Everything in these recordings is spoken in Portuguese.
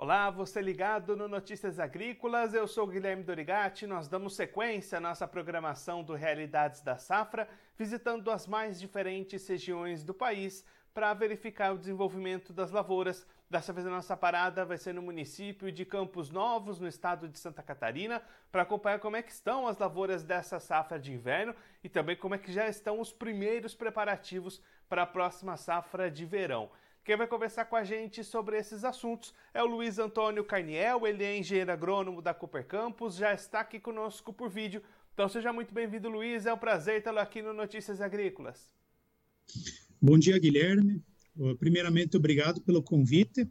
Olá, você ligado no Notícias Agrícolas, eu sou Guilherme Dorigati. Nós damos sequência à nossa programação do Realidades da Safra, visitando as mais diferentes regiões do país para verificar o desenvolvimento das lavouras. Dessa vez a nossa parada vai ser no município de Campos Novos, no estado de Santa Catarina, para acompanhar como é que estão as lavouras dessa safra de inverno e também como é que já estão os primeiros preparativos para a próxima safra de verão. Quem vai conversar com a gente sobre esses assuntos é o Luiz Antônio Carniel, ele é engenheiro agrônomo da Cooper Campus, já está aqui conosco por vídeo. Então seja muito bem-vindo, Luiz, é um prazer tê-lo aqui no Notícias Agrícolas. Bom dia, Guilherme. Primeiramente, obrigado pelo convite.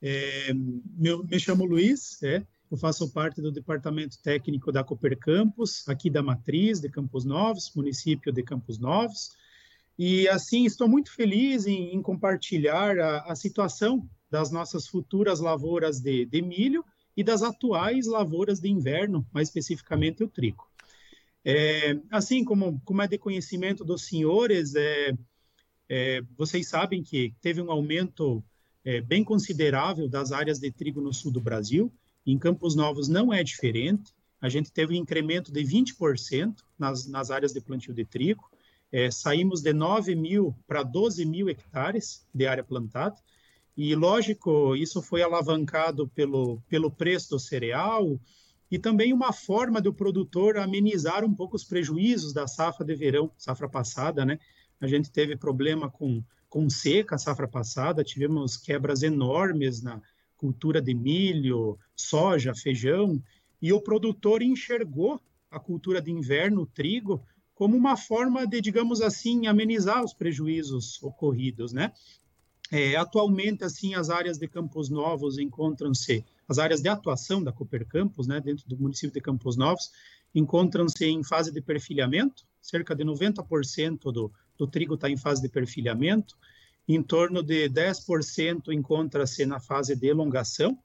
É, meu, me chamo Luiz, é, eu faço parte do departamento técnico da Cooper Campus, aqui da Matriz de Campos Novos, município de Campos Novos. E assim, estou muito feliz em, em compartilhar a, a, situação das nossas futuras lavouras de, de, milho e das atuais lavouras de inverno, mais especificamente o trigo. É, assim como, como é de conhecimento dos senhores, é, é, vocês sabem que teve um aumento é, bem considerável das áreas de trigo no sul do Brasil. Em Campos Novos não é diferente. A gente teve um incremento de 20% nas, nas áreas de plantio de trigo. É, saímos de 9 mil para 12 mil hectares de área plantada, e lógico, isso foi alavancado pelo, pelo preço do cereal e também uma forma do produtor amenizar um pouco os prejuízos da safra de verão, safra passada, né? A gente teve problema com, com seca safra passada, tivemos quebras enormes na cultura de milho, soja, feijão, e o produtor enxergou a cultura de inverno, o trigo, como uma forma de, digamos assim, amenizar os prejuízos ocorridos, né? É, atualmente, assim, as áreas de Campos Novos encontram-se, as áreas de atuação da Cooper Campos, né, dentro do município de Campos Novos, encontram-se em fase de perfilhamento, cerca de 90% do, do trigo está em fase de perfilhamento, em torno de 10% encontra-se na fase de elongação,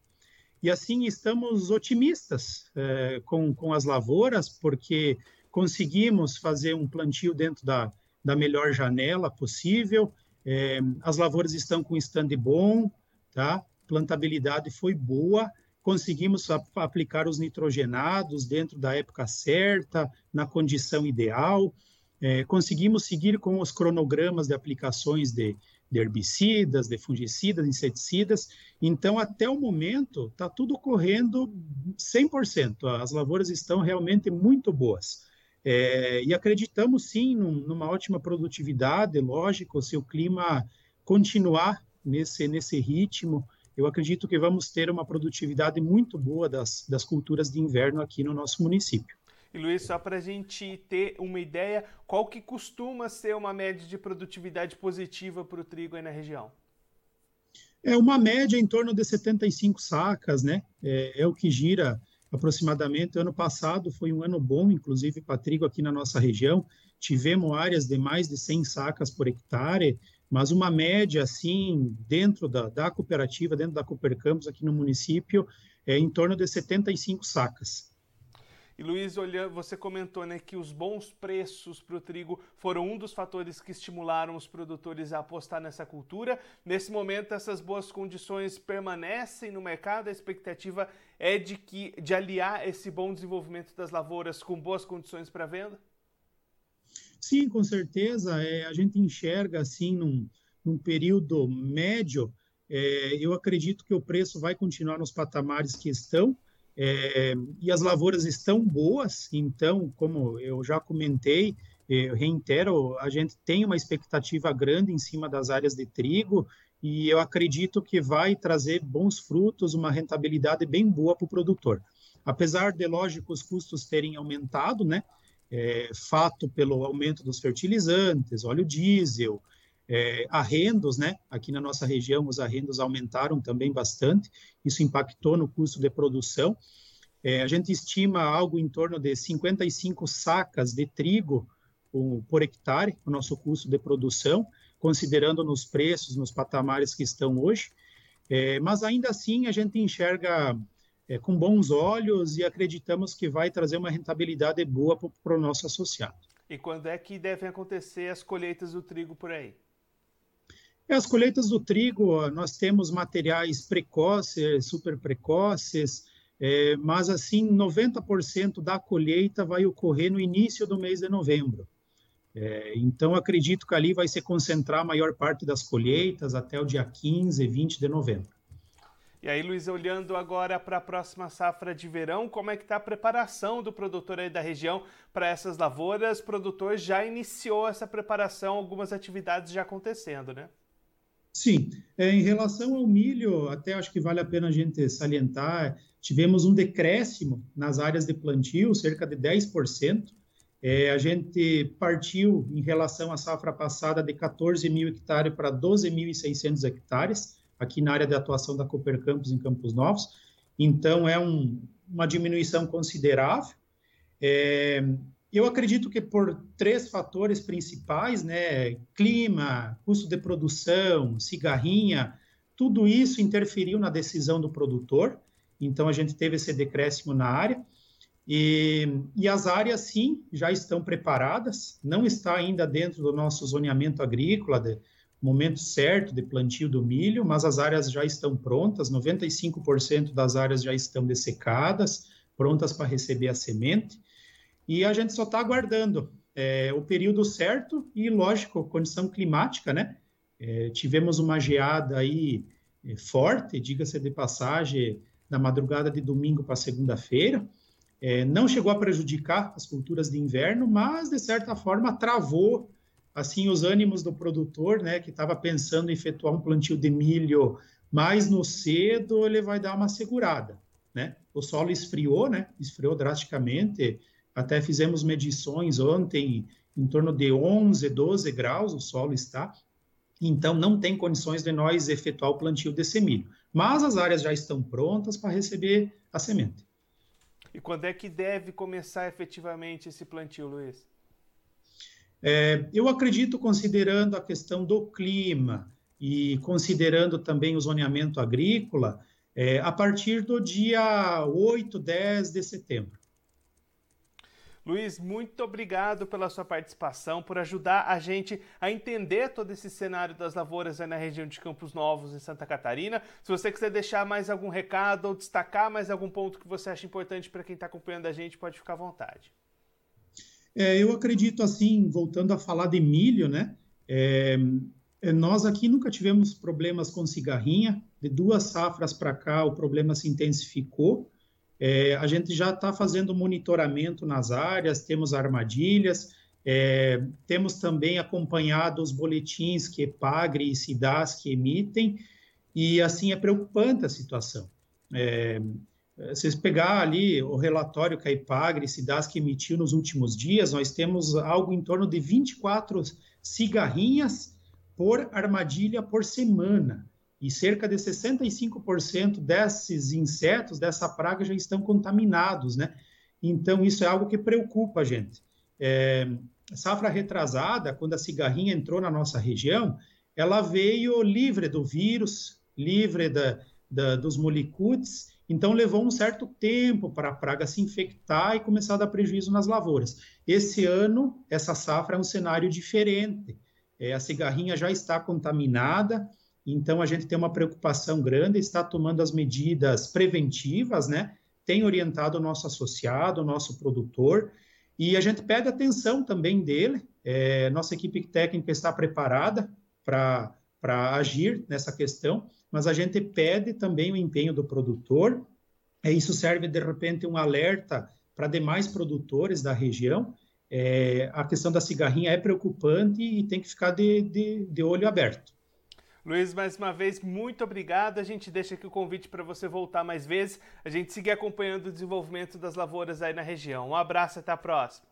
e assim estamos otimistas é, com, com as lavouras, porque conseguimos fazer um plantio dentro da, da melhor janela possível, é, as lavouras estão com stand bom, tá? plantabilidade foi boa, conseguimos aplicar os nitrogenados dentro da época certa, na condição ideal, é, conseguimos seguir com os cronogramas de aplicações de, de herbicidas, de fungicidas, inseticidas. Então, até o momento, está tudo correndo 100%. As lavouras estão realmente muito boas. É, e acreditamos sim num, numa ótima produtividade, lógico, se o clima continuar nesse, nesse ritmo, eu acredito que vamos ter uma produtividade muito boa das, das culturas de inverno aqui no nosso município. E Luiz, só para a gente ter uma ideia, qual que costuma ser uma média de produtividade positiva para o trigo aí na região? É uma média em torno de 75 sacas, né? É, é o que gira aproximadamente. Ano passado foi um ano bom, inclusive para trigo aqui na nossa região. Tivemos áreas de mais de 100 sacas por hectare, mas uma média, assim, dentro da, da cooperativa, dentro da Cooper Campos, aqui no município, é em torno de 75 sacas. E Luiz, você comentou né, que os bons preços para o trigo foram um dos fatores que estimularam os produtores a apostar nessa cultura. Nesse momento, essas boas condições permanecem no mercado. A expectativa é de que de aliar esse bom desenvolvimento das lavouras com boas condições para venda. Sim, com certeza. É, a gente enxerga assim num, num período médio. É, eu acredito que o preço vai continuar nos patamares que estão. É, e as lavouras estão boas, então, como eu já comentei, eu reitero, a gente tem uma expectativa grande em cima das áreas de trigo e eu acredito que vai trazer bons frutos, uma rentabilidade bem boa para o produtor. Apesar de, lógico, os custos terem aumentado, né? É, fato pelo aumento dos fertilizantes, óleo diesel, é, arrendos, né? Aqui na nossa região, os arrendos aumentaram também bastante, isso impactou no custo de produção. É, a gente estima algo em torno de 55 sacas de trigo por hectare, o nosso custo de produção, considerando nos preços, nos patamares que estão hoje. É, mas ainda assim, a gente enxerga é, com bons olhos e acreditamos que vai trazer uma rentabilidade boa para o nosso associado. E quando é que devem acontecer as colheitas do trigo por aí? É, as colheitas do trigo, nós temos materiais precoces, super precoces, é, mas assim, 90% da colheita vai ocorrer no início do mês de novembro. É, então, acredito que ali vai se concentrar a maior parte das colheitas até o dia 15, 20 de novembro. E aí, Luiz, olhando agora para a próxima safra de verão, como é que está a preparação do produtor aí da região para essas lavouras? O produtor já iniciou essa preparação, algumas atividades já acontecendo, né? Sim, é, em relação ao milho, até acho que vale a pena a gente salientar, tivemos um decréscimo nas áreas de plantio, cerca de 10%. É, a gente partiu em relação à safra passada de 14 mil hectares para 12.600 hectares, aqui na área de atuação da Cooper Campos, em Campos Novos. Então, é um, uma diminuição considerável. É, eu acredito que por três fatores principais, né, clima, custo de produção, cigarrinha, tudo isso interferiu na decisão do produtor. Então a gente teve esse decréscimo na área. E, e as áreas, sim, já estão preparadas, não está ainda dentro do nosso zoneamento agrícola, de momento certo de plantio do milho, mas as áreas já estão prontas, 95% das áreas já estão dessecadas, prontas para receber a semente e a gente só está aguardando é, o período certo e, lógico, condição climática, né? É, tivemos uma geada aí é, forte, diga-se de passagem, na madrugada de domingo para segunda-feira. É, não chegou a prejudicar as culturas de inverno, mas, de certa forma, travou assim os ânimos do produtor, né, que estava pensando em efetuar um plantio de milho mais no cedo, ele vai dar uma segurada, né? O solo esfriou, né? Esfriou drasticamente até fizemos medições ontem, em torno de 11, 12 graus o solo está. Então, não tem condições de nós efetuar o plantio desse milho. Mas as áreas já estão prontas para receber a semente. E quando é que deve começar efetivamente esse plantio, Luiz? É, eu acredito, considerando a questão do clima e considerando também o zoneamento agrícola, é, a partir do dia 8, 10 de setembro. Luiz, muito obrigado pela sua participação, por ajudar a gente a entender todo esse cenário das lavouras na região de Campos Novos, em Santa Catarina. Se você quiser deixar mais algum recado ou destacar mais algum ponto que você acha importante para quem está acompanhando a gente, pode ficar à vontade. É, eu acredito assim, voltando a falar de milho, né? É, é nós aqui nunca tivemos problemas com cigarrinha. De duas safras para cá, o problema se intensificou. É, a gente já está fazendo monitoramento nas áreas, temos armadilhas, é, temos também acompanhado os boletins que Epagre e Cidas que emitem, e assim é preocupante a situação. É, se vocês pegar ali o relatório que a Ipagre Cidas que emitiu nos últimos dias, nós temos algo em torno de 24 cigarrinhas por armadilha por semana e cerca de 65% desses insetos, dessa praga, já estão contaminados, né? Então, isso é algo que preocupa a gente. É, safra retrasada, quando a cigarrinha entrou na nossa região, ela veio livre do vírus, livre da, da, dos molicutes, então levou um certo tempo para a praga se infectar e começar a dar prejuízo nas lavouras. Esse ano, essa safra é um cenário diferente. É, a cigarrinha já está contaminada, então, a gente tem uma preocupação grande, está tomando as medidas preventivas, né? Tem orientado o nosso associado, o nosso produtor, e a gente pede atenção também dele. É, nossa equipe técnica está preparada para agir nessa questão, mas a gente pede também o empenho do produtor. É, isso serve, de repente, um alerta para demais produtores da região. É, a questão da cigarrinha é preocupante e tem que ficar de, de, de olho aberto. Luiz, mais uma vez, muito obrigado. A gente deixa aqui o convite para você voltar mais vezes, a gente seguir acompanhando o desenvolvimento das lavouras aí na região. Um abraço, até a próxima.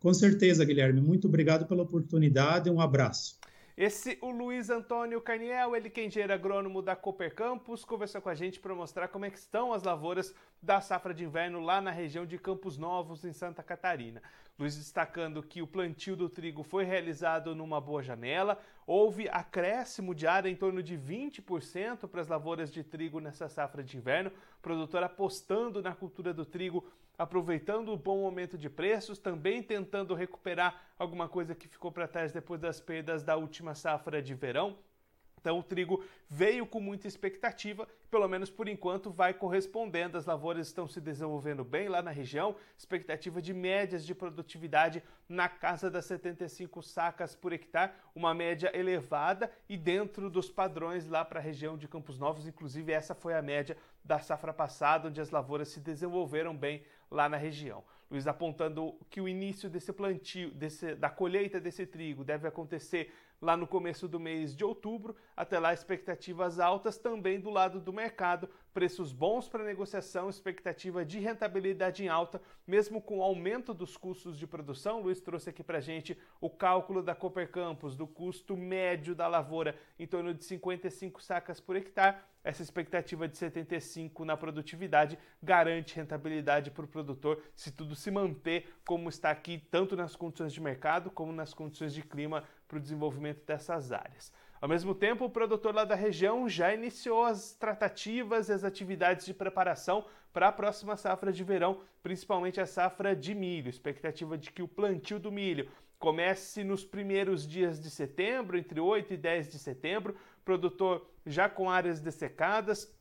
Com certeza, Guilherme. Muito obrigado pela oportunidade. Um abraço. Esse, o Luiz Antônio Carniel, ele que é engenheiro agrônomo da Cooper Campus, conversou com a gente para mostrar como é que estão as lavouras da safra de inverno lá na região de Campos Novos, em Santa Catarina. Luiz destacando que o plantio do trigo foi realizado numa boa janela, houve acréscimo de área em torno de 20% para as lavouras de trigo nessa safra de inverno, produtor apostando na cultura do trigo aproveitando o bom momento de preços, também tentando recuperar alguma coisa que ficou para trás depois das perdas da última safra de verão. Então o trigo veio com muita expectativa, pelo menos por enquanto vai correspondendo. As lavouras estão se desenvolvendo bem lá na região, expectativa de médias de produtividade na casa das 75 sacas por hectare, uma média elevada e dentro dos padrões lá para a região de Campos Novos, inclusive essa foi a média da safra passada, onde as lavouras se desenvolveram bem lá na região. Luiz apontando que o início desse plantio, desse, da colheita desse trigo deve acontecer lá no começo do mês de outubro. Até lá, expectativas altas também do lado do mercado, preços bons para negociação, expectativa de rentabilidade em alta, mesmo com o aumento dos custos de produção. Luiz trouxe aqui para gente o cálculo da Cooper Campus, do custo médio da lavoura em torno de 55 sacas por hectare. Essa expectativa de 75 na produtividade garante rentabilidade para o produtor se tudo se manter como está aqui, tanto nas condições de mercado como nas condições de clima para o desenvolvimento dessas áreas. Ao mesmo tempo, o produtor lá da região já iniciou as tratativas e as atividades de preparação para a próxima safra de verão, principalmente a safra de milho. Expectativa de que o plantio do milho comece nos primeiros dias de setembro, entre 8 e 10 de setembro. Produtor já com áreas dessecadas,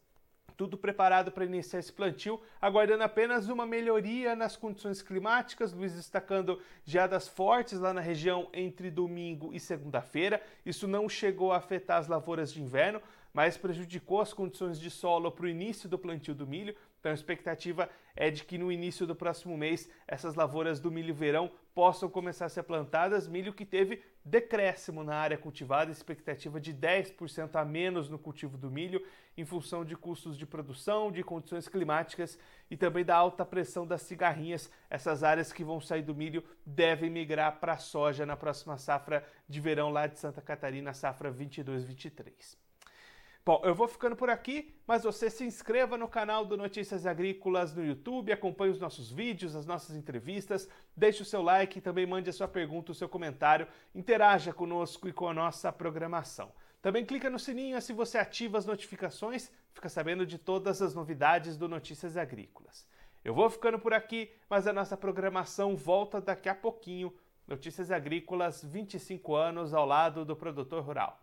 tudo preparado para iniciar esse plantio, aguardando apenas uma melhoria nas condições climáticas. Luiz destacando geadas fortes lá na região entre domingo e segunda-feira. Isso não chegou a afetar as lavouras de inverno, mas prejudicou as condições de solo para o início do plantio do milho. Então a expectativa é de que no início do próximo mês essas lavouras do milho verão possam começar a ser plantadas, milho que teve decréscimo na área cultivada, expectativa de 10% a menos no cultivo do milho, em função de custos de produção, de condições climáticas e também da alta pressão das cigarrinhas. Essas áreas que vão sair do milho devem migrar para a soja na próxima safra de verão lá de Santa Catarina, safra 22-23. Bom, eu vou ficando por aqui, mas você se inscreva no canal do Notícias Agrícolas no YouTube, acompanhe os nossos vídeos, as nossas entrevistas, deixe o seu like e também mande a sua pergunta, o seu comentário, interaja conosco e com a nossa programação. Também clica no sininho, assim você ativa as notificações, fica sabendo de todas as novidades do Notícias Agrícolas. Eu vou ficando por aqui, mas a nossa programação volta daqui a pouquinho. Notícias Agrícolas, 25 anos ao lado do produtor rural.